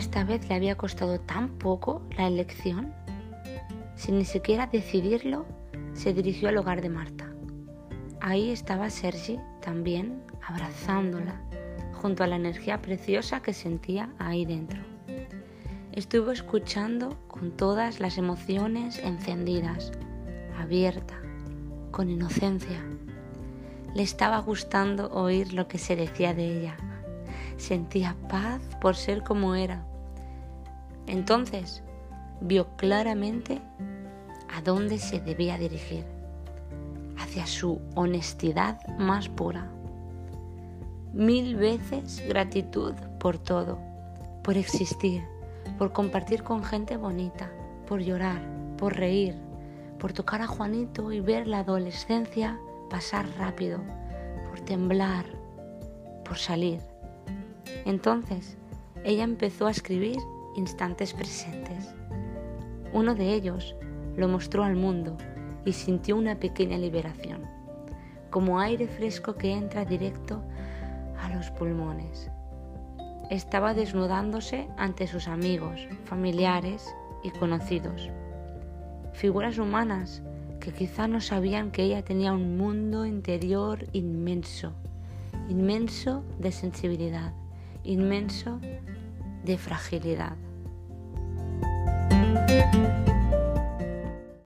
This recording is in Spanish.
esta vez le había costado tan poco la elección? Sin ni siquiera decidirlo, se dirigió al hogar de Marta. Ahí estaba Sergi también abrazándola, junto a la energía preciosa que sentía ahí dentro. Estuvo escuchando con todas las emociones encendidas, abierta, con inocencia. Le estaba gustando oír lo que se decía de ella. Sentía paz por ser como era. Entonces vio claramente a dónde se debía dirigir, hacia su honestidad más pura. Mil veces gratitud por todo, por existir, por compartir con gente bonita, por llorar, por reír, por tocar a Juanito y ver la adolescencia pasar rápido, por temblar, por salir. Entonces, ella empezó a escribir instantes presentes. Uno de ellos lo mostró al mundo y sintió una pequeña liberación, como aire fresco que entra directo a los pulmones. Estaba desnudándose ante sus amigos, familiares y conocidos, figuras humanas que quizá no sabían que ella tenía un mundo interior inmenso, inmenso de sensibilidad, inmenso de fragilidad.